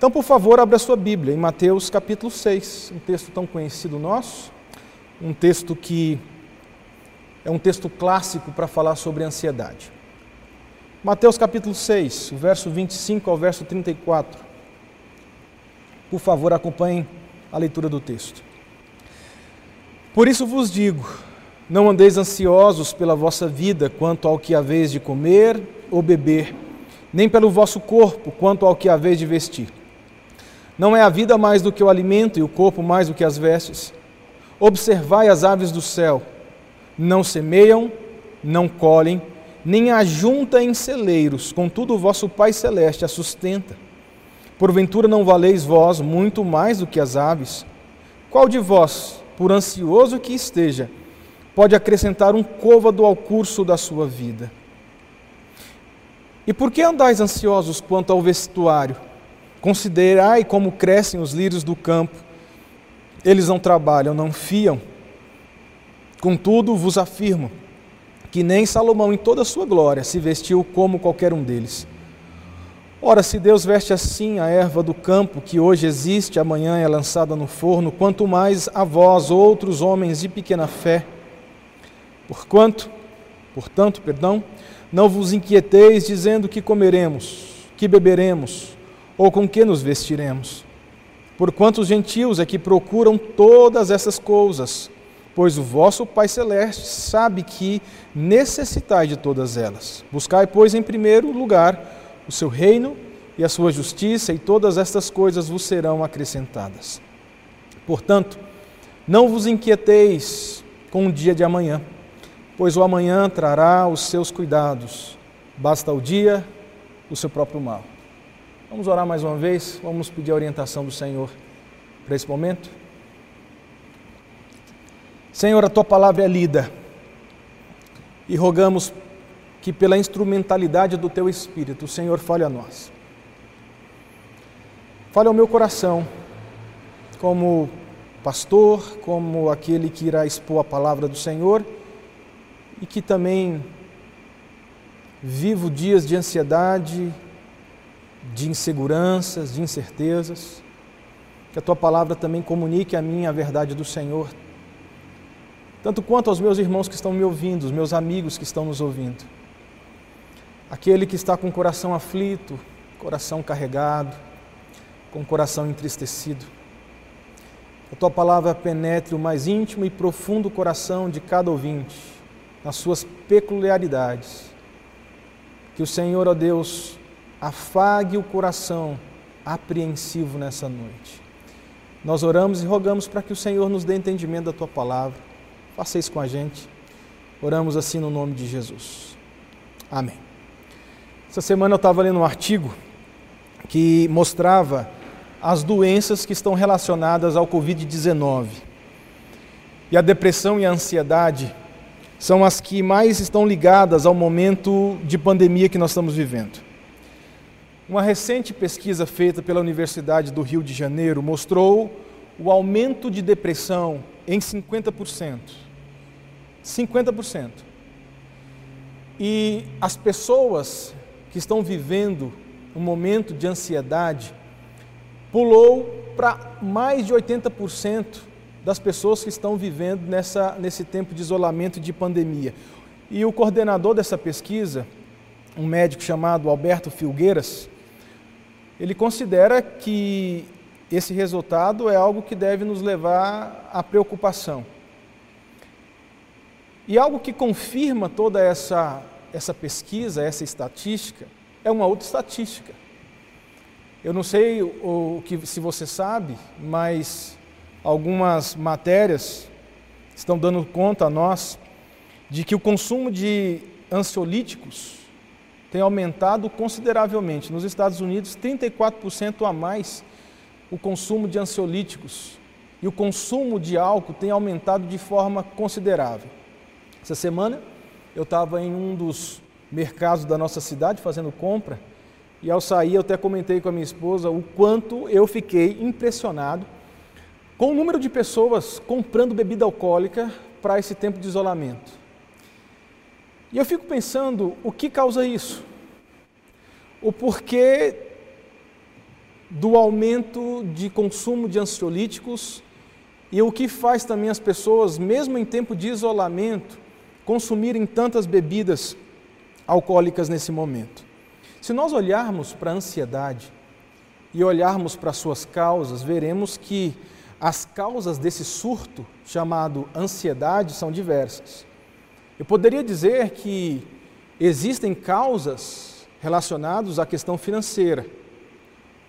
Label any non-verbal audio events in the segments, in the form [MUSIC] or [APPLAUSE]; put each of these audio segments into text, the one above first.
Então, por favor, abra sua Bíblia em Mateus capítulo 6, um texto tão conhecido nosso, um texto que é um texto clássico para falar sobre ansiedade. Mateus capítulo 6, o verso 25 ao verso 34. Por favor, acompanhem a leitura do texto. Por isso vos digo: não andeis ansiosos pela vossa vida quanto ao que haveis de comer ou beber, nem pelo vosso corpo quanto ao que haveis de vestir. Não é a vida mais do que o alimento e o corpo mais do que as vestes? Observai as aves do céu: não semeiam, não colhem, nem ajunta em celeiros, contudo o vosso Pai Celeste a sustenta. Porventura não valeis vós muito mais do que as aves? Qual de vós, por ansioso que esteja, pode acrescentar um côvado ao curso da sua vida? E por que andais ansiosos quanto ao vestuário? Considerai como crescem os lírios do campo. Eles não trabalham, não fiam. Contudo, vos afirmo que nem Salomão, em toda a sua glória, se vestiu como qualquer um deles. Ora, se Deus veste assim a erva do campo, que hoje existe, amanhã é lançada no forno, quanto mais a vós, outros homens de pequena fé. Porquanto, portanto, perdão, não vos inquieteis dizendo que comeremos, que beberemos, ou com que nos vestiremos? Porquanto os gentios é que procuram todas essas coisas, pois o vosso Pai Celeste sabe que necessitais de todas elas. Buscai, pois, em primeiro lugar o seu reino e a sua justiça, e todas estas coisas vos serão acrescentadas. Portanto, não vos inquieteis com o dia de amanhã, pois o amanhã trará os seus cuidados. Basta o dia o seu próprio mal. Vamos orar mais uma vez, vamos pedir a orientação do Senhor para esse momento. Senhor, a tua palavra é lida e rogamos que pela instrumentalidade do teu Espírito, o Senhor fale a nós. Fale ao meu coração, como pastor, como aquele que irá expor a palavra do Senhor e que também vivo dias de ansiedade, de inseguranças, de incertezas. Que a tua palavra também comunique a mim a verdade do Senhor, tanto quanto aos meus irmãos que estão me ouvindo, os meus amigos que estão nos ouvindo. Aquele que está com o coração aflito, coração carregado, com o coração entristecido. Que a tua palavra penetre o mais íntimo e profundo coração de cada ouvinte, nas suas peculiaridades. Que o Senhor, ó Deus, afague o coração apreensivo nessa noite. Nós oramos e rogamos para que o Senhor nos dê entendimento da tua palavra. Faça isso com a gente. Oramos assim no nome de Jesus. Amém. Essa semana eu estava lendo um artigo que mostrava as doenças que estão relacionadas ao Covid-19. E a depressão e a ansiedade são as que mais estão ligadas ao momento de pandemia que nós estamos vivendo. Uma recente pesquisa feita pela Universidade do Rio de Janeiro mostrou o aumento de depressão em 50%. 50%. E as pessoas que estão vivendo um momento de ansiedade pulou para mais de 80% das pessoas que estão vivendo nessa, nesse tempo de isolamento e de pandemia. E o coordenador dessa pesquisa, um médico chamado Alberto Filgueiras, ele considera que esse resultado é algo que deve nos levar à preocupação. E algo que confirma toda essa, essa pesquisa, essa estatística, é uma outra estatística. Eu não sei o, o que, se você sabe, mas algumas matérias estão dando conta a nós de que o consumo de ansiolíticos tem aumentado consideravelmente. Nos Estados Unidos, 34% a mais o consumo de ansiolíticos e o consumo de álcool tem aumentado de forma considerável. Essa semana eu estava em um dos mercados da nossa cidade fazendo compra e ao sair eu até comentei com a minha esposa o quanto eu fiquei impressionado com o número de pessoas comprando bebida alcoólica para esse tempo de isolamento. E eu fico pensando o que causa isso, o porquê do aumento de consumo de ansiolíticos e o que faz também as pessoas, mesmo em tempo de isolamento, consumirem tantas bebidas alcoólicas nesse momento. Se nós olharmos para a ansiedade e olharmos para suas causas, veremos que as causas desse surto chamado ansiedade são diversas. Eu poderia dizer que existem causas relacionadas à questão financeira.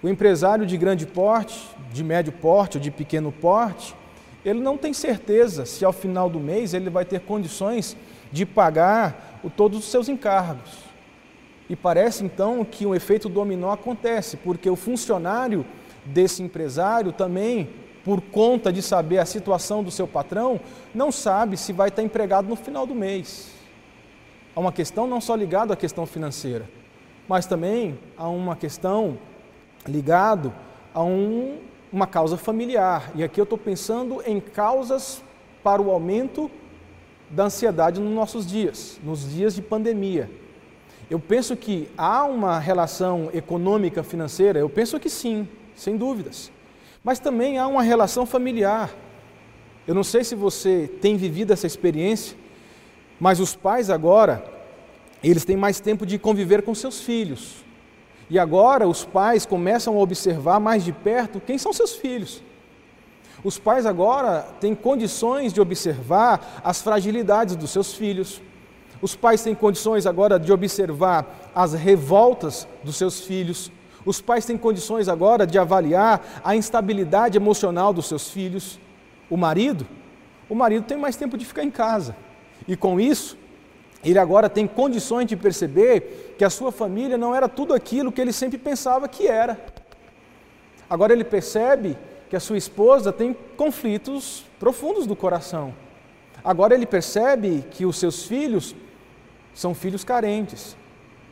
O empresário de grande porte, de médio porte ou de pequeno porte, ele não tem certeza se ao final do mês ele vai ter condições de pagar o, todos os seus encargos. E parece então que um efeito dominó acontece, porque o funcionário desse empresário também, por conta de saber a situação do seu patrão, não sabe se vai estar empregado no final do mês. Há uma questão não só ligada à questão financeira, mas também há uma questão ligado a um, uma causa familiar. E aqui eu estou pensando em causas para o aumento da ansiedade nos nossos dias, nos dias de pandemia. Eu penso que há uma relação econômica financeira, eu penso que sim, sem dúvidas. Mas também há uma relação familiar. Eu não sei se você tem vivido essa experiência, mas os pais agora, eles têm mais tempo de conviver com seus filhos. E agora os pais começam a observar mais de perto quem são seus filhos. Os pais agora têm condições de observar as fragilidades dos seus filhos. Os pais têm condições agora de observar as revoltas dos seus filhos. Os pais têm condições agora de avaliar a instabilidade emocional dos seus filhos. O marido, o marido tem mais tempo de ficar em casa. E com isso, ele agora tem condições de perceber que a sua família não era tudo aquilo que ele sempre pensava que era. Agora ele percebe que a sua esposa tem conflitos profundos do coração. Agora ele percebe que os seus filhos são filhos carentes,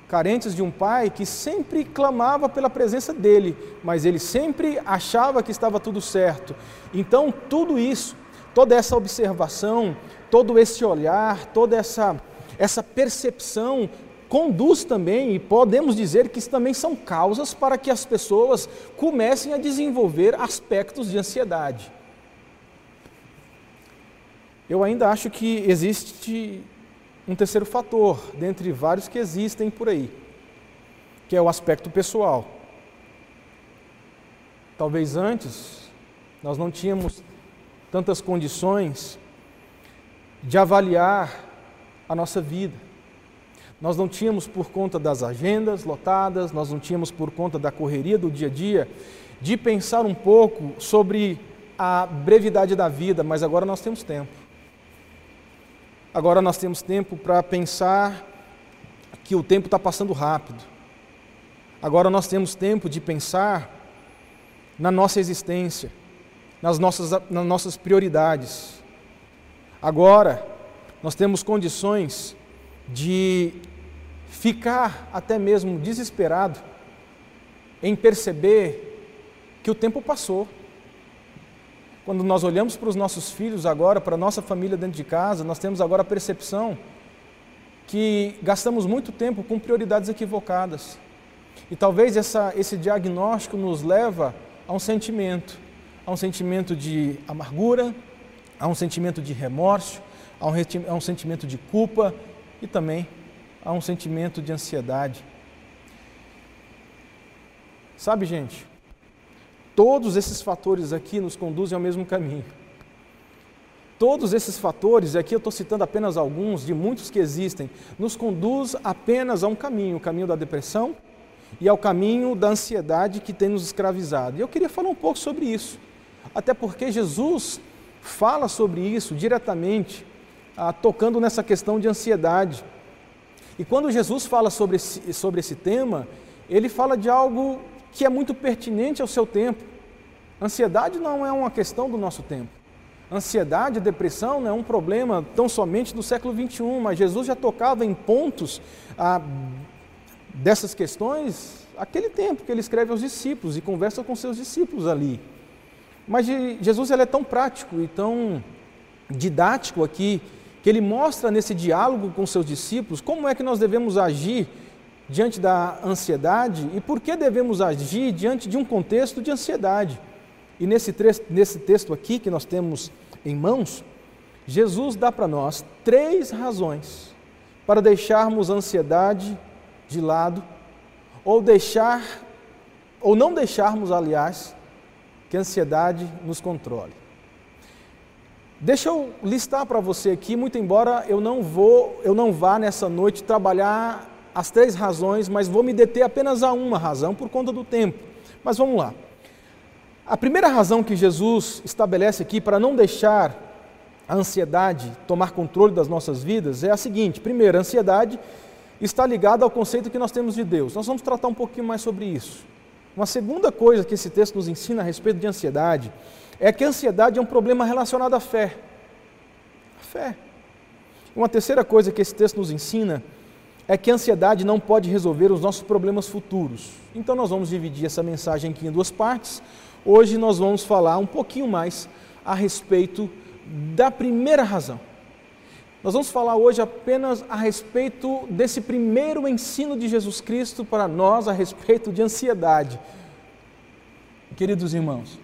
carentes de um pai que sempre clamava pela presença dele, mas ele sempre achava que estava tudo certo. Então, tudo isso, toda essa observação, todo esse olhar, toda essa essa percepção conduz também, e podemos dizer que isso também são causas para que as pessoas comecem a desenvolver aspectos de ansiedade. Eu ainda acho que existe um terceiro fator, dentre vários que existem por aí, que é o aspecto pessoal. Talvez antes nós não tínhamos tantas condições de avaliar a nossa vida. Nós não tínhamos por conta das agendas lotadas, nós não tínhamos por conta da correria do dia a dia, de pensar um pouco sobre a brevidade da vida, mas agora nós temos tempo. Agora nós temos tempo para pensar que o tempo está passando rápido. Agora nós temos tempo de pensar na nossa existência, nas nossas, nas nossas prioridades. Agora nós temos condições de ficar até mesmo desesperado em perceber que o tempo passou. Quando nós olhamos para os nossos filhos agora, para a nossa família dentro de casa, nós temos agora a percepção que gastamos muito tempo com prioridades equivocadas. E talvez essa, esse diagnóstico nos leva a um sentimento, a um sentimento de amargura, a um sentimento de remorso, há um, há um sentimento de culpa e também há um sentimento de ansiedade. Sabe, gente, todos esses fatores aqui nos conduzem ao mesmo caminho. Todos esses fatores, e aqui eu estou citando apenas alguns de muitos que existem, nos conduz apenas a um caminho, o caminho da depressão e ao caminho da ansiedade que tem nos escravizado. E eu queria falar um pouco sobre isso, até porque Jesus fala sobre isso diretamente ah, tocando nessa questão de ansiedade. E quando Jesus fala sobre esse, sobre esse tema, ele fala de algo que é muito pertinente ao seu tempo. Ansiedade não é uma questão do nosso tempo. Ansiedade, depressão não é um problema tão somente do século 21, mas Jesus já tocava em pontos ah, dessas questões aquele tempo que ele escreve aos discípulos e conversa com seus discípulos ali. Mas Jesus ele é tão prático e tão didático aqui que ele mostra nesse diálogo com seus discípulos como é que nós devemos agir diante da ansiedade e por que devemos agir diante de um contexto de ansiedade. E nesse, nesse texto aqui que nós temos em mãos, Jesus dá para nós três razões para deixarmos a ansiedade de lado ou deixar ou não deixarmos, aliás, que a ansiedade nos controle. Deixa eu listar para você aqui, muito embora eu não vou, eu não vá nessa noite trabalhar as três razões, mas vou me deter apenas a uma razão por conta do tempo. Mas vamos lá. A primeira razão que Jesus estabelece aqui para não deixar a ansiedade tomar controle das nossas vidas é a seguinte: primeiro, a ansiedade está ligada ao conceito que nós temos de Deus. Nós vamos tratar um pouquinho mais sobre isso. Uma segunda coisa que esse texto nos ensina a respeito de ansiedade é que a ansiedade é um problema relacionado à fé. A fé. Uma terceira coisa que esse texto nos ensina é que a ansiedade não pode resolver os nossos problemas futuros. Então nós vamos dividir essa mensagem aqui em duas partes. Hoje nós vamos falar um pouquinho mais a respeito da primeira razão. Nós vamos falar hoje apenas a respeito desse primeiro ensino de Jesus Cristo para nós a respeito de ansiedade. Queridos irmãos,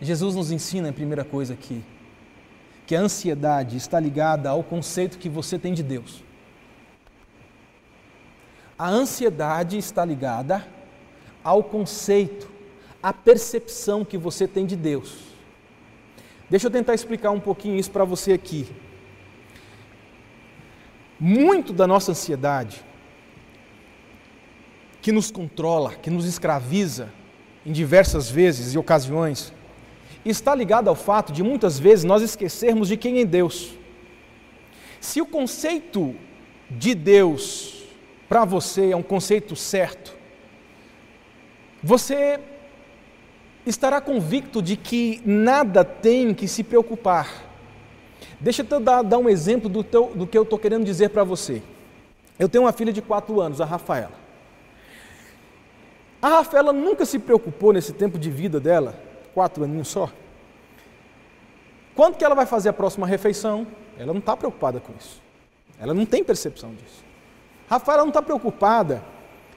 Jesus nos ensina a primeira coisa aqui, que a ansiedade está ligada ao conceito que você tem de Deus. A ansiedade está ligada ao conceito, à percepção que você tem de Deus. Deixa eu tentar explicar um pouquinho isso para você aqui. Muito da nossa ansiedade, que nos controla, que nos escraviza em diversas vezes e ocasiões, está ligada ao fato de muitas vezes nós esquecermos de quem é Deus. Se o conceito de Deus para você é um conceito certo, você estará convicto de que nada tem que se preocupar Deixa eu dar, dar um exemplo do, teu, do que eu estou querendo dizer para você. Eu tenho uma filha de 4 anos, a Rafaela. A Rafaela nunca se preocupou nesse tempo de vida dela, quatro aninhos só. Quando que ela vai fazer a próxima refeição? Ela não está preocupada com isso. Ela não tem percepção disso. Rafaela não está preocupada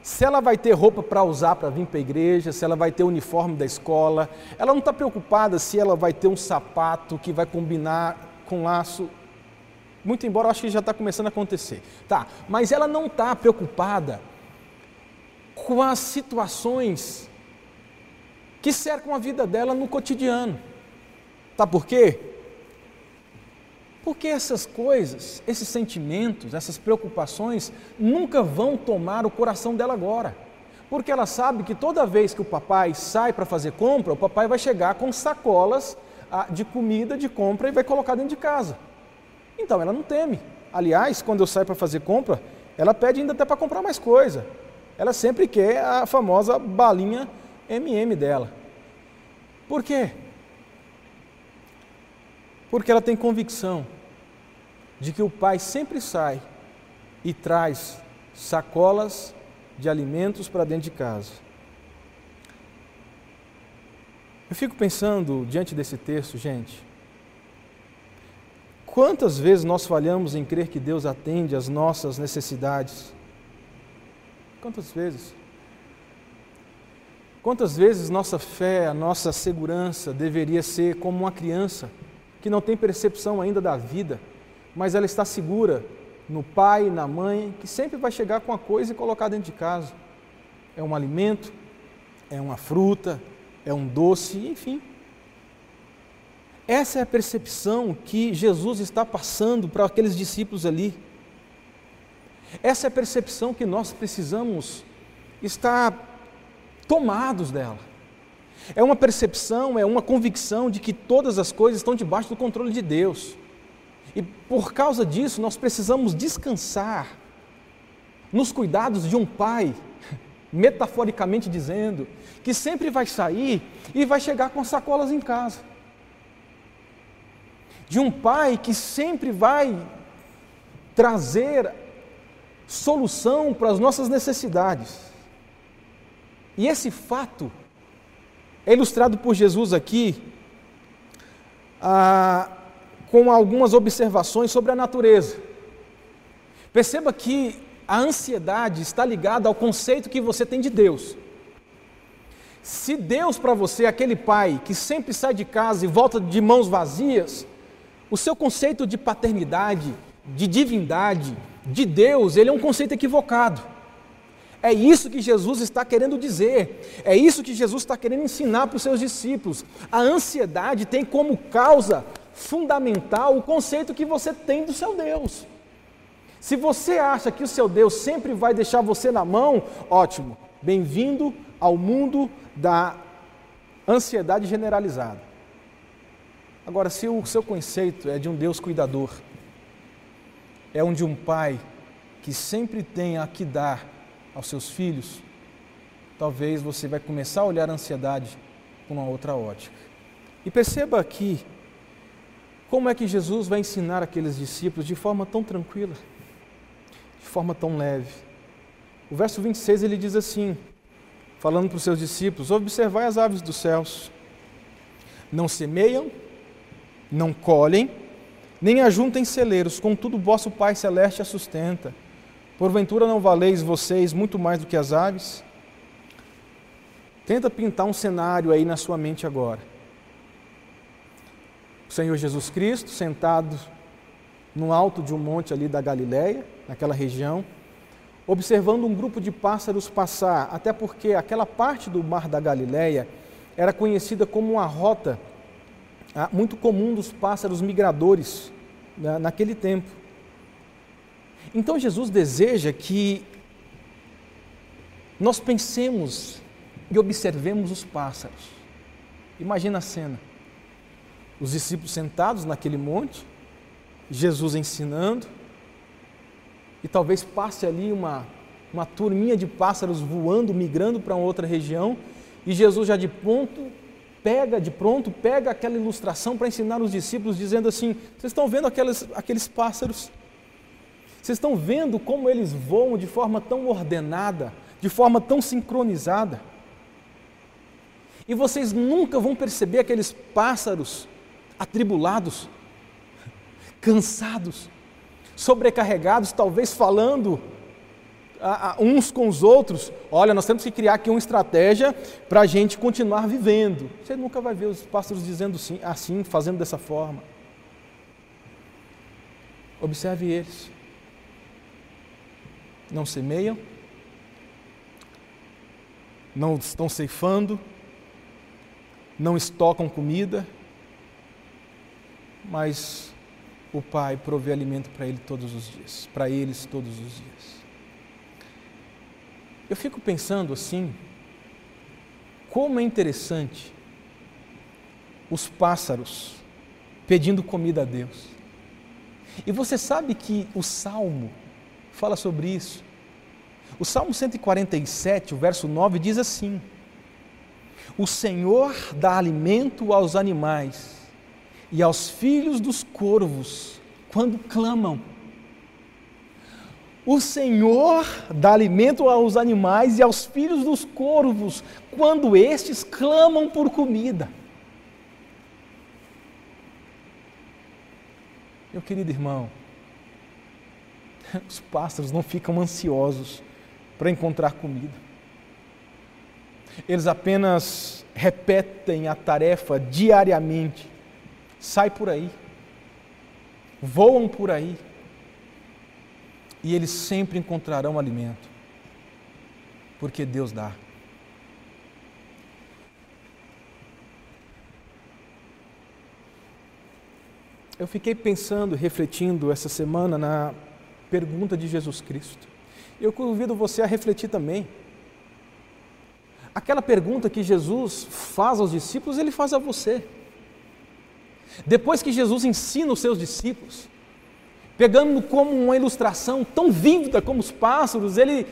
se ela vai ter roupa para usar para vir para a igreja, se ela vai ter o uniforme da escola. Ela não está preocupada se ela vai ter um sapato que vai combinar com laço, muito embora eu acho que já está começando a acontecer. Tá, mas ela não está preocupada com as situações que cercam a vida dela no cotidiano. Tá por quê? Porque essas coisas, esses sentimentos, essas preocupações nunca vão tomar o coração dela agora. Porque ela sabe que toda vez que o papai sai para fazer compra, o papai vai chegar com sacolas de comida, de compra e vai colocar dentro de casa. Então ela não teme. Aliás, quando eu saio para fazer compra, ela pede ainda até para comprar mais coisa. Ela sempre quer a famosa balinha MM dela. Por quê? Porque ela tem convicção de que o pai sempre sai e traz sacolas de alimentos para dentro de casa. Eu fico pensando diante desse texto, gente, quantas vezes nós falhamos em crer que Deus atende às nossas necessidades? Quantas vezes? Quantas vezes nossa fé, a nossa segurança deveria ser como uma criança que não tem percepção ainda da vida, mas ela está segura no pai, na mãe, que sempre vai chegar com a coisa e colocar dentro de casa. É um alimento, é uma fruta, é um doce, enfim. Essa é a percepção que Jesus está passando para aqueles discípulos ali. Essa é a percepção que nós precisamos estar tomados dela. É uma percepção, é uma convicção de que todas as coisas estão debaixo do controle de Deus. E por causa disso, nós precisamos descansar nos cuidados de um Pai [LAUGHS] metaforicamente dizendo, que sempre vai sair e vai chegar com sacolas em casa. De um pai que sempre vai trazer solução para as nossas necessidades. E esse fato é ilustrado por Jesus aqui ah, com algumas observações sobre a natureza. Perceba que a ansiedade está ligada ao conceito que você tem de Deus. Se Deus para você é aquele pai que sempre sai de casa e volta de mãos vazias, o seu conceito de paternidade, de divindade, de Deus, ele é um conceito equivocado. É isso que Jesus está querendo dizer, é isso que Jesus está querendo ensinar para os seus discípulos. A ansiedade tem como causa fundamental o conceito que você tem do seu Deus. Se você acha que o seu Deus sempre vai deixar você na mão, ótimo, bem-vindo ao mundo da ansiedade generalizada. Agora, se o seu conceito é de um Deus cuidador, é um de um pai que sempre tem a que dar aos seus filhos, talvez você vai começar a olhar a ansiedade com uma outra ótica. E perceba aqui como é que Jesus vai ensinar aqueles discípulos de forma tão tranquila de forma tão leve. O verso 26 ele diz assim, falando para os seus discípulos: Observai as aves dos céus, não semeiam, não colhem, nem ajuntem celeiros, contudo, vosso Pai Celeste a sustenta. Porventura não valeis vocês muito mais do que as aves? Tenta pintar um cenário aí na sua mente agora. O Senhor Jesus Cristo sentado no alto de um monte ali da Galileia, naquela região, observando um grupo de pássaros passar, até porque aquela parte do mar da Galileia era conhecida como uma rota ah, muito comum dos pássaros migradores né, naquele tempo. Então Jesus deseja que nós pensemos e observemos os pássaros. Imagina a cena: os discípulos sentados naquele monte, Jesus ensinando, e talvez passe ali uma, uma turminha de pássaros voando, migrando para outra região, e Jesus já de pronto pega, de pronto, pega aquela ilustração para ensinar os discípulos, dizendo assim: vocês estão vendo aqueles pássaros? Vocês estão vendo como eles voam de forma tão ordenada, de forma tão sincronizada? E vocês nunca vão perceber aqueles pássaros atribulados, cansados, sobrecarregados, talvez falando uns com os outros, olha, nós temos que criar aqui uma estratégia para a gente continuar vivendo. Você nunca vai ver os pastores dizendo assim, assim, fazendo dessa forma. Observe eles. Não semeiam, não estão ceifando, não estocam comida, mas o Pai provê alimento para ele todos os dias, para eles todos os dias. Eu fico pensando assim, como é interessante os pássaros pedindo comida a Deus. E você sabe que o Salmo fala sobre isso. O Salmo 147, o verso 9, diz assim: O Senhor dá alimento aos animais e aos filhos dos corvos quando clamam. O Senhor dá alimento aos animais e aos filhos dos corvos quando estes clamam por comida. Meu querido irmão, [LAUGHS] os pássaros não ficam ansiosos para encontrar comida. Eles apenas repetem a tarefa diariamente sai por aí, voam por aí, e eles sempre encontrarão alimento, porque Deus dá. Eu fiquei pensando, refletindo essa semana na pergunta de Jesus Cristo. Eu convido você a refletir também. Aquela pergunta que Jesus faz aos discípulos, ele faz a você. Depois que Jesus ensina os seus discípulos, pegando como uma ilustração tão vívida como os pássaros, ele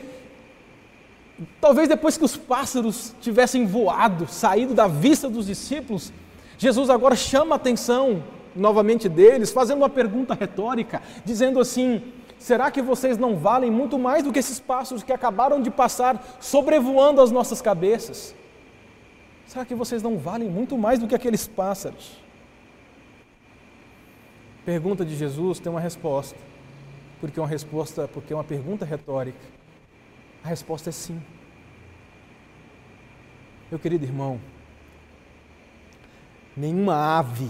talvez depois que os pássaros tivessem voado, saído da vista dos discípulos, Jesus agora chama a atenção novamente deles, fazendo uma pergunta retórica, dizendo assim: será que vocês não valem muito mais do que esses pássaros que acabaram de passar sobrevoando as nossas cabeças? Será que vocês não valem muito mais do que aqueles pássaros? pergunta de Jesus tem uma resposta. Porque é uma resposta, porque é uma pergunta retórica. A resposta é sim. Meu querido irmão, nenhuma ave,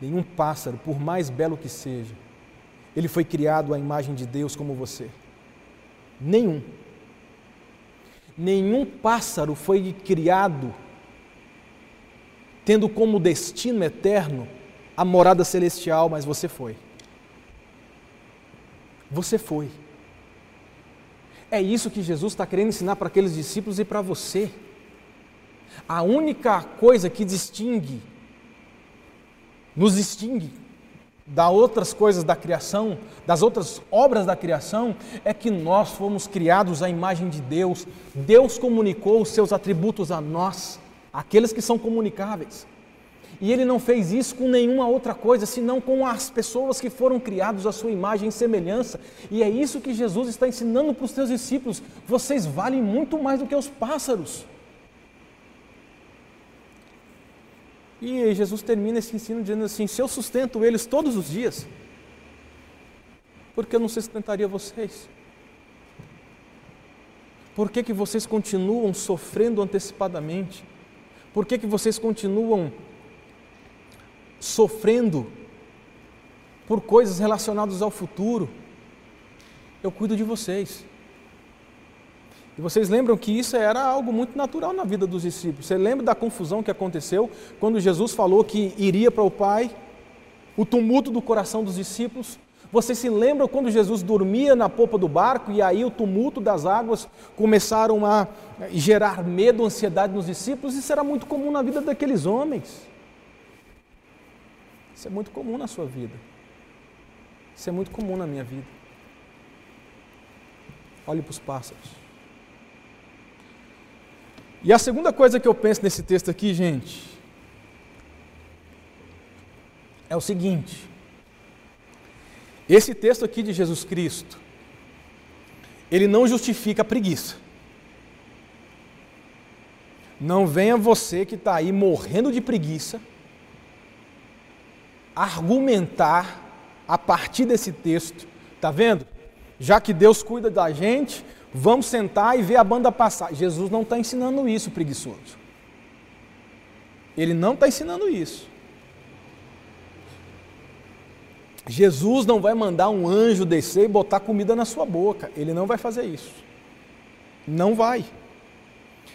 nenhum pássaro, por mais belo que seja, ele foi criado à imagem de Deus como você. Nenhum. Nenhum pássaro foi criado tendo como destino eterno a morada celestial, mas você foi. Você foi. É isso que Jesus está querendo ensinar para aqueles discípulos e para você. A única coisa que distingue, nos distingue das outras coisas da criação, das outras obras da criação, é que nós fomos criados à imagem de Deus. Deus comunicou os seus atributos a nós, aqueles que são comunicáveis. E ele não fez isso com nenhuma outra coisa, senão com as pessoas que foram criados à sua imagem e semelhança. E é isso que Jesus está ensinando para os seus discípulos. Vocês valem muito mais do que os pássaros. E Jesus termina esse ensino dizendo assim: Se eu sustento eles todos os dias, por que eu não sustentaria vocês? Por que, que vocês continuam sofrendo antecipadamente? Por que, que vocês continuam sofrendo por coisas relacionadas ao futuro, eu cuido de vocês. E vocês lembram que isso era algo muito natural na vida dos discípulos. Você lembra da confusão que aconteceu quando Jesus falou que iria para o Pai? O tumulto do coração dos discípulos. Vocês se lembram quando Jesus dormia na popa do barco e aí o tumulto das águas começaram a gerar medo, ansiedade nos discípulos? Isso era muito comum na vida daqueles homens. Isso é muito comum na sua vida. Isso é muito comum na minha vida. Olhe para os pássaros. E a segunda coisa que eu penso nesse texto aqui, gente, é o seguinte: esse texto aqui de Jesus Cristo, ele não justifica a preguiça. Não venha você que está aí morrendo de preguiça argumentar a partir desse texto. Tá vendo? Já que Deus cuida da gente, vamos sentar e ver a banda passar. Jesus não está ensinando isso, preguiçoso. Ele não está ensinando isso. Jesus não vai mandar um anjo descer e botar comida na sua boca. Ele não vai fazer isso. Não vai.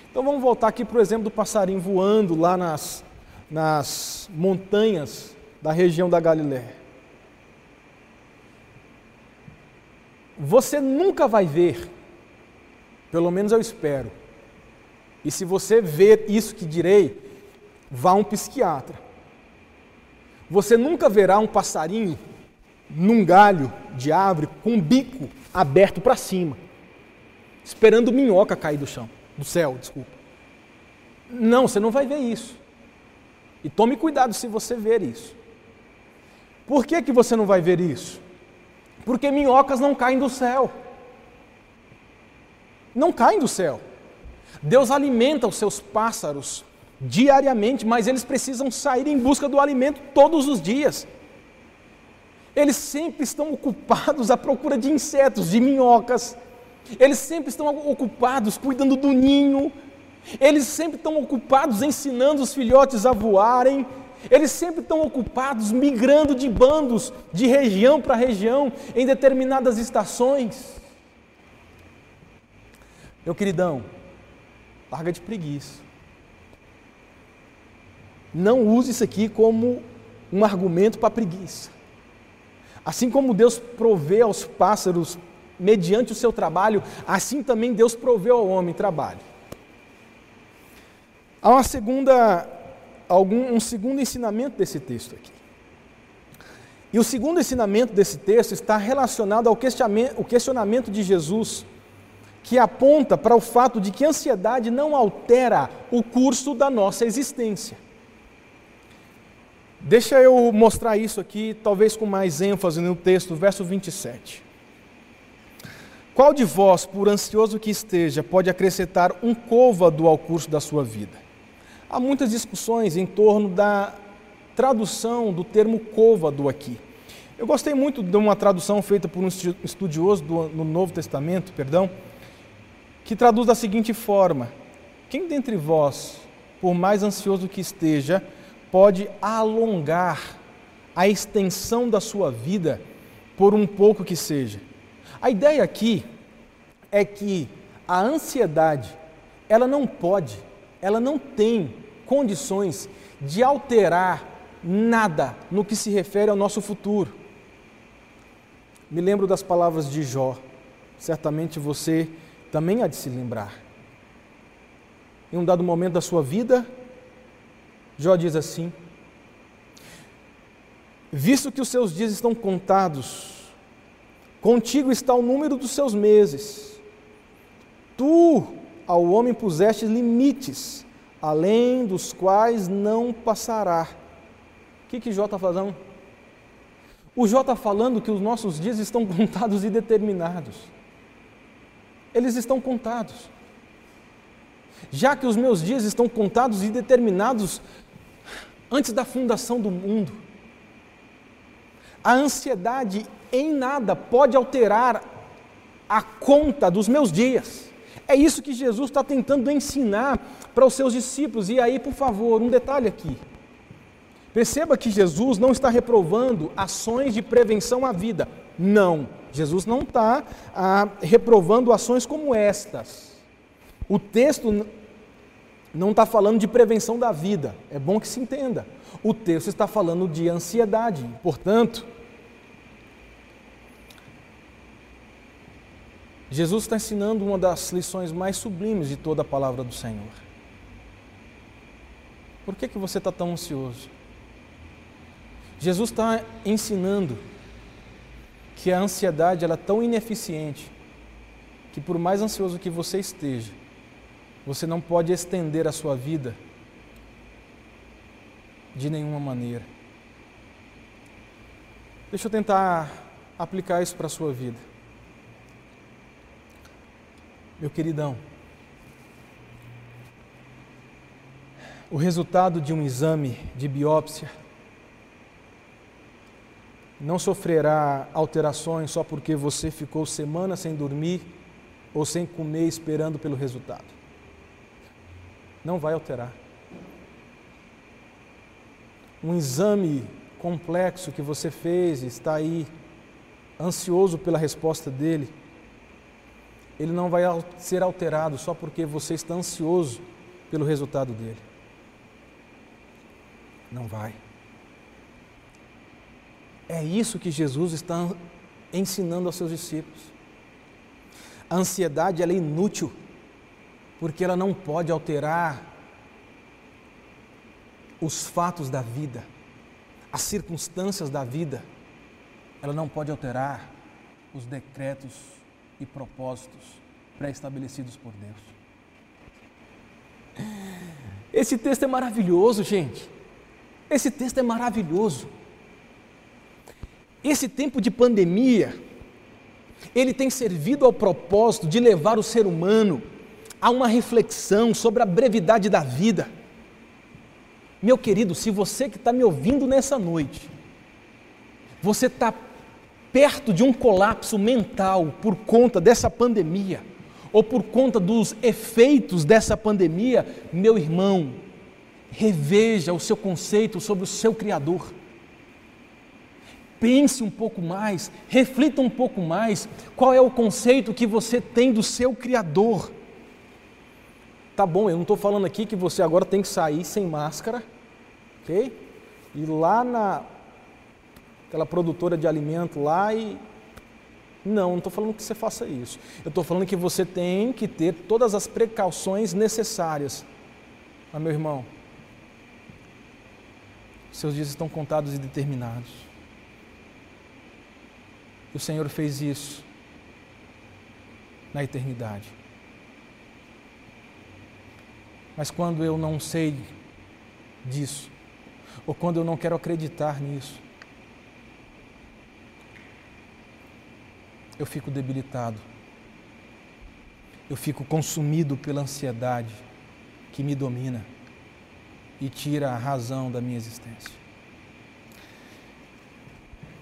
Então vamos voltar aqui para o exemplo do passarinho voando lá nas, nas montanhas da região da Galiléia. Você nunca vai ver, pelo menos eu espero, e se você ver isso que direi, vá a um psiquiatra. Você nunca verá um passarinho num galho de árvore com o bico aberto para cima, esperando minhoca cair do chão, do céu, desculpa. Não, você não vai ver isso. E tome cuidado se você ver isso. Por que, que você não vai ver isso? Porque minhocas não caem do céu. Não caem do céu. Deus alimenta os seus pássaros diariamente, mas eles precisam sair em busca do alimento todos os dias. Eles sempre estão ocupados à procura de insetos, de minhocas. Eles sempre estão ocupados cuidando do ninho. Eles sempre estão ocupados ensinando os filhotes a voarem. Eles sempre estão ocupados migrando de bandos, de região para região, em determinadas estações. Meu queridão, larga de preguiça. Não use isso aqui como um argumento para preguiça. Assim como Deus provê aos pássaros mediante o seu trabalho, assim também Deus proveu ao homem trabalho. Há uma segunda algum, um segundo ensinamento desse texto aqui. E o segundo ensinamento desse texto está relacionado ao questionamento de Jesus, que aponta para o fato de que a ansiedade não altera o curso da nossa existência. Deixa eu mostrar isso aqui, talvez com mais ênfase no texto, verso 27. Qual de vós, por ansioso que esteja, pode acrescentar um côvado ao curso da sua vida? Há muitas discussões em torno da tradução do termo côvado aqui. Eu gostei muito de uma tradução feita por um estudioso do, no Novo Testamento, perdão, que traduz da seguinte forma: Quem dentre vós, por mais ansioso que esteja, pode alongar a extensão da sua vida por um pouco que seja? A ideia aqui é que a ansiedade, ela não pode, ela não tem condições de alterar nada no que se refere ao nosso futuro. Me lembro das palavras de Jó, certamente você também há de se lembrar. Em um dado momento da sua vida, Jó diz assim: Visto que os seus dias estão contados, contigo está o número dos seus meses. Tu ao homem puseste limites, além dos quais não passará. O que, que Jó está fazendo? O Jó está falando que os nossos dias estão contados e determinados. Eles estão contados. Já que os meus dias estão contados e determinados antes da fundação do mundo. A ansiedade em nada pode alterar a conta dos meus dias. É isso que Jesus está tentando ensinar para os seus discípulos. E aí, por favor, um detalhe aqui. Perceba que Jesus não está reprovando ações de prevenção à vida. Não, Jesus não está ah, reprovando ações como estas. O texto não está falando de prevenção da vida, é bom que se entenda. O texto está falando de ansiedade, portanto, Jesus está ensinando uma das lições mais sublimes de toda a palavra do Senhor. Por que, que você está tão ansioso? Jesus está ensinando que a ansiedade ela é tão ineficiente que por mais ansioso que você esteja, você não pode estender a sua vida de nenhuma maneira. Deixa eu tentar aplicar isso para a sua vida. Meu queridão, o resultado de um exame de biópsia não sofrerá alterações só porque você ficou semanas sem dormir ou sem comer esperando pelo resultado. Não vai alterar. Um exame complexo que você fez, está aí ansioso pela resposta dele, ele não vai ser alterado só porque você está ansioso pelo resultado dele. Não vai. É isso que Jesus está ensinando aos seus discípulos. A ansiedade é inútil, porque ela não pode alterar os fatos da vida, as circunstâncias da vida. Ela não pode alterar os decretos e propósitos pré-estabelecidos por Deus. Esse texto é maravilhoso, gente. Esse texto é maravilhoso. Esse tempo de pandemia, ele tem servido ao propósito de levar o ser humano a uma reflexão sobre a brevidade da vida. Meu querido, se você que está me ouvindo nessa noite, você está perto de um colapso mental por conta dessa pandemia, ou por conta dos efeitos dessa pandemia, meu irmão, reveja o seu conceito sobre o seu Criador pense um pouco mais, reflita um pouco mais qual é o conceito que você tem do seu Criador. Tá bom, eu não estou falando aqui que você agora tem que sair sem máscara, ok? Ir lá na aquela produtora de alimento lá e não, não estou falando que você faça isso. Eu estou falando que você tem que ter todas as precauções necessárias. Mas, meu irmão, seus dias estão contados e determinados. O Senhor fez isso na eternidade. Mas quando eu não sei disso, ou quando eu não quero acreditar nisso, eu fico debilitado, eu fico consumido pela ansiedade que me domina e tira a razão da minha existência.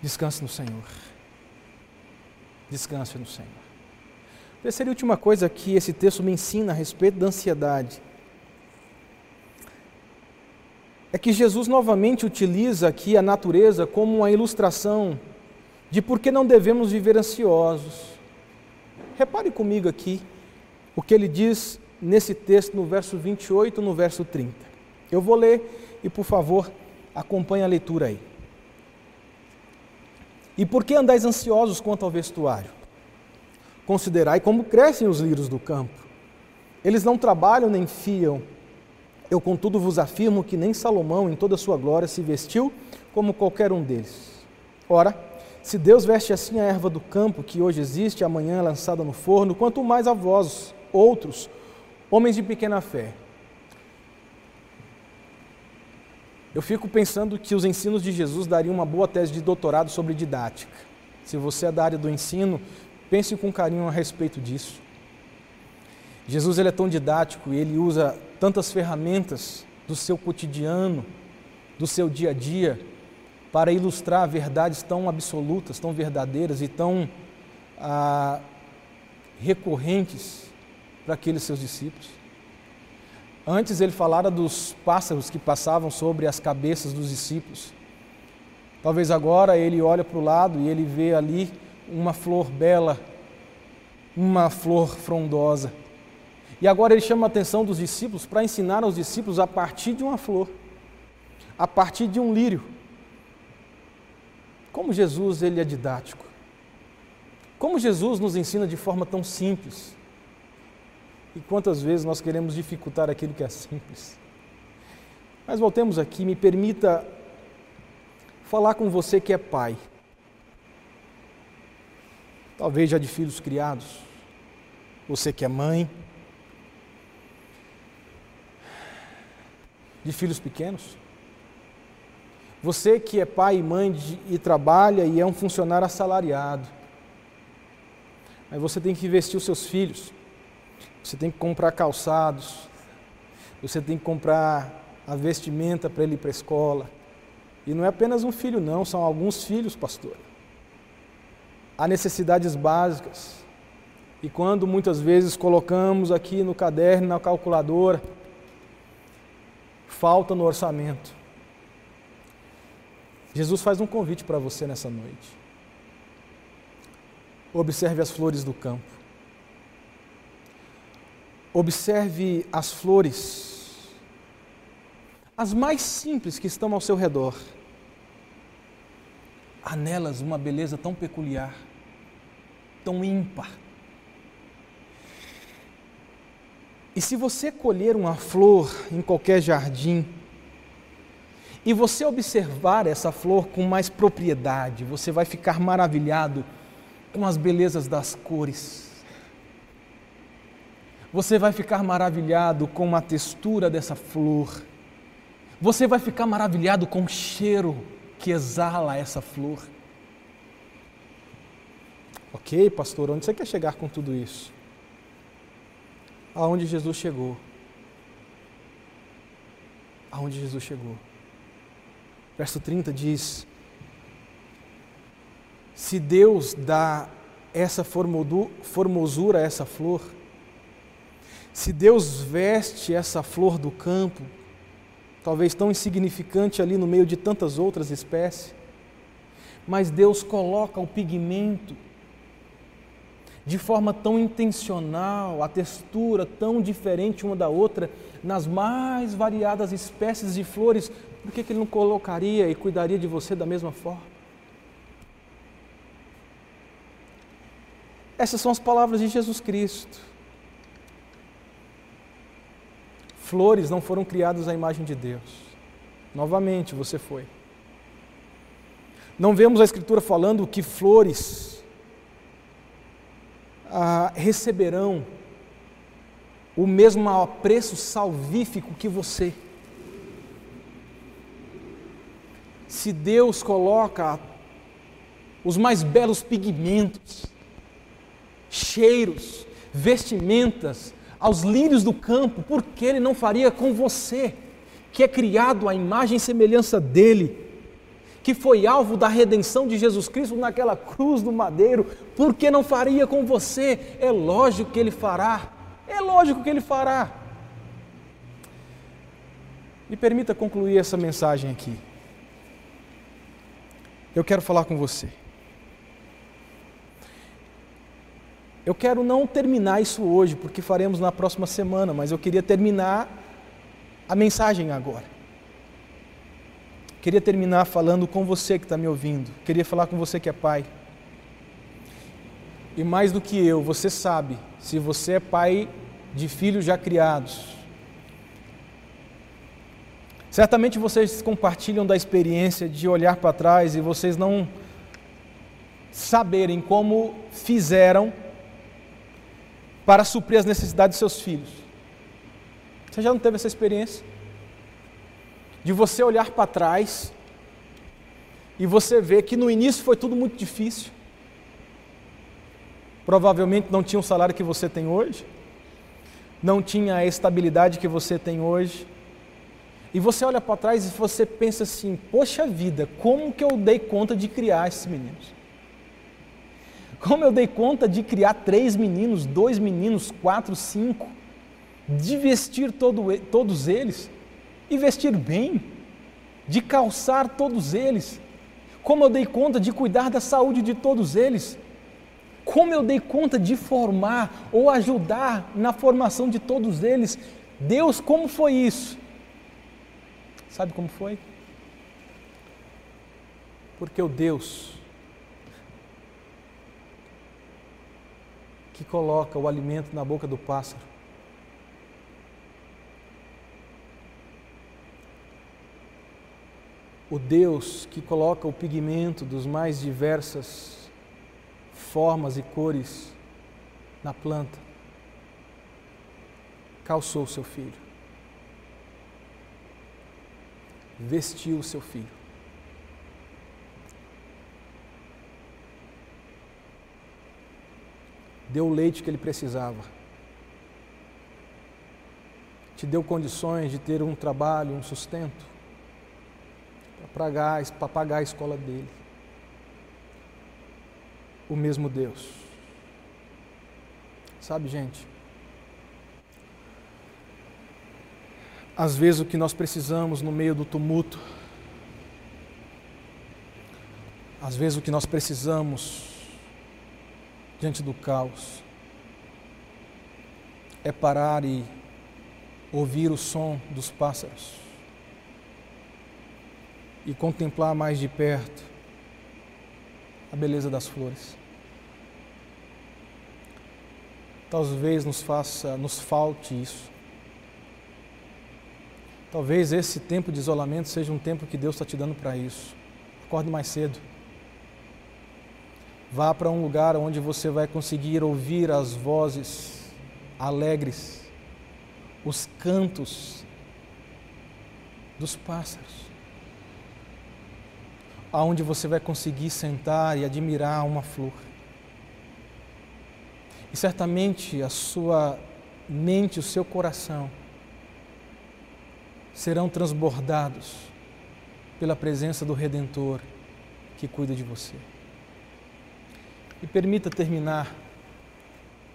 Descanse no Senhor. Descanse no Senhor. Terceira e última coisa que esse texto me ensina a respeito da ansiedade é que Jesus novamente utiliza aqui a natureza como uma ilustração de por que não devemos viver ansiosos. Repare comigo aqui o que ele diz nesse texto no verso 28 no verso 30. Eu vou ler e, por favor, acompanhe a leitura aí. E por que andais ansiosos quanto ao vestuário? Considerai como crescem os lírios do campo. Eles não trabalham nem fiam. Eu, contudo, vos afirmo que nem Salomão, em toda a sua glória, se vestiu como qualquer um deles. Ora, se Deus veste assim a erva do campo, que hoje existe, amanhã é lançada no forno, quanto mais a vós, outros, homens de pequena fé. Eu fico pensando que os ensinos de Jesus dariam uma boa tese de doutorado sobre didática. Se você é da área do ensino, pense com carinho a respeito disso. Jesus ele é tão didático e ele usa tantas ferramentas do seu cotidiano, do seu dia a dia, para ilustrar verdades tão absolutas, tão verdadeiras e tão ah, recorrentes para aqueles seus discípulos. Antes ele falara dos pássaros que passavam sobre as cabeças dos discípulos. Talvez agora ele olha para o lado e ele vê ali uma flor bela, uma flor frondosa. E agora ele chama a atenção dos discípulos para ensinar aos discípulos a partir de uma flor, a partir de um lírio. Como Jesus ele é didático. Como Jesus nos ensina de forma tão simples. E quantas vezes nós queremos dificultar aquilo que é simples. Mas voltemos aqui, me permita falar com você que é pai. Talvez já de filhos criados. Você que é mãe. De filhos pequenos. Você que é pai e mãe de, e trabalha e é um funcionário assalariado. Mas você tem que investir os seus filhos. Você tem que comprar calçados. Você tem que comprar a vestimenta para ele ir para a escola. E não é apenas um filho, não, são alguns filhos, pastor. Há necessidades básicas. E quando muitas vezes colocamos aqui no caderno, na calculadora, falta no orçamento. Jesus faz um convite para você nessa noite. Observe as flores do campo. Observe as flores, as mais simples que estão ao seu redor. Há nelas uma beleza tão peculiar, tão ímpar. E se você colher uma flor em qualquer jardim, e você observar essa flor com mais propriedade, você vai ficar maravilhado com as belezas das cores. Você vai ficar maravilhado com a textura dessa flor. Você vai ficar maravilhado com o cheiro que exala essa flor. Ok, pastor, onde você quer chegar com tudo isso? Aonde Jesus chegou? Aonde Jesus chegou? Verso 30 diz: Se Deus dá essa formosura a essa flor, se Deus veste essa flor do campo, talvez tão insignificante ali no meio de tantas outras espécies, mas Deus coloca o pigmento de forma tão intencional, a textura tão diferente uma da outra, nas mais variadas espécies de flores, por que, que ele não colocaria e cuidaria de você da mesma forma? Essas são as palavras de Jesus Cristo. Flores não foram criadas à imagem de Deus. Novamente, você foi. Não vemos a Escritura falando que flores ah, receberão o mesmo apreço salvífico que você. se Deus coloca os mais belos pigmentos, cheiros, vestimentas aos lírios do campo, por que Ele não faria com você, que é criado à imagem e semelhança dEle, que foi alvo da redenção de Jesus Cristo naquela cruz do madeiro, por que não faria com você? É lógico que Ele fará, é lógico que Ele fará. Me permita concluir essa mensagem aqui. Eu quero falar com você. Eu quero não terminar isso hoje, porque faremos na próxima semana, mas eu queria terminar a mensagem agora. Queria terminar falando com você que está me ouvindo. Queria falar com você que é pai. E mais do que eu, você sabe, se você é pai de filhos já criados, certamente vocês compartilham da experiência de olhar para trás e vocês não saberem como fizeram para suprir as necessidades dos seus filhos. Você já não teve essa experiência? De você olhar para trás e você ver que no início foi tudo muito difícil. Provavelmente não tinha o salário que você tem hoje, não tinha a estabilidade que você tem hoje. E você olha para trás e você pensa assim: poxa vida, como que eu dei conta de criar esses meninos? Como eu dei conta de criar três meninos, dois meninos, quatro, cinco, de vestir todo, todos eles e vestir bem, de calçar todos eles. Como eu dei conta de cuidar da saúde de todos eles. Como eu dei conta de formar ou ajudar na formação de todos eles. Deus, como foi isso? Sabe como foi? Porque o Deus que coloca o alimento na boca do pássaro. O Deus que coloca o pigmento dos mais diversas formas e cores na planta, calçou seu filho, vestiu seu filho. Deu o leite que ele precisava, te deu condições de ter um trabalho, um sustento, para pagar, a escola dele. O mesmo Deus. Sabe, gente? Às vezes o que nós precisamos no meio do tumulto, às vezes o que nós precisamos diante do caos. É parar e ouvir o som dos pássaros e contemplar mais de perto a beleza das flores. Talvez nos faça, nos falte isso. Talvez esse tempo de isolamento seja um tempo que Deus está te dando para isso. Acorde mais cedo. Vá para um lugar onde você vai conseguir ouvir as vozes alegres, os cantos dos pássaros. Aonde você vai conseguir sentar e admirar uma flor. E certamente a sua mente, o seu coração serão transbordados pela presença do Redentor que cuida de você. E permita terminar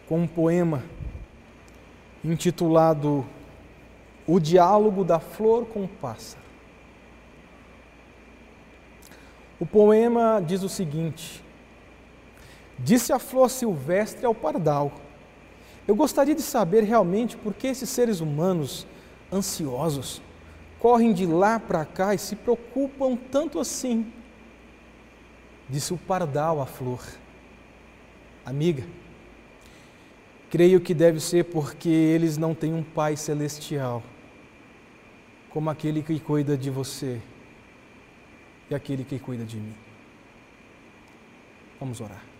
com um poema intitulado O Diálogo da Flor com o Pássaro. O poema diz o seguinte: Disse a flor silvestre ao pardal: Eu gostaria de saber realmente por que esses seres humanos ansiosos correm de lá para cá e se preocupam tanto assim. Disse o pardal à flor amiga. Creio que deve ser porque eles não têm um Pai celestial, como aquele que cuida de você e aquele que cuida de mim. Vamos orar.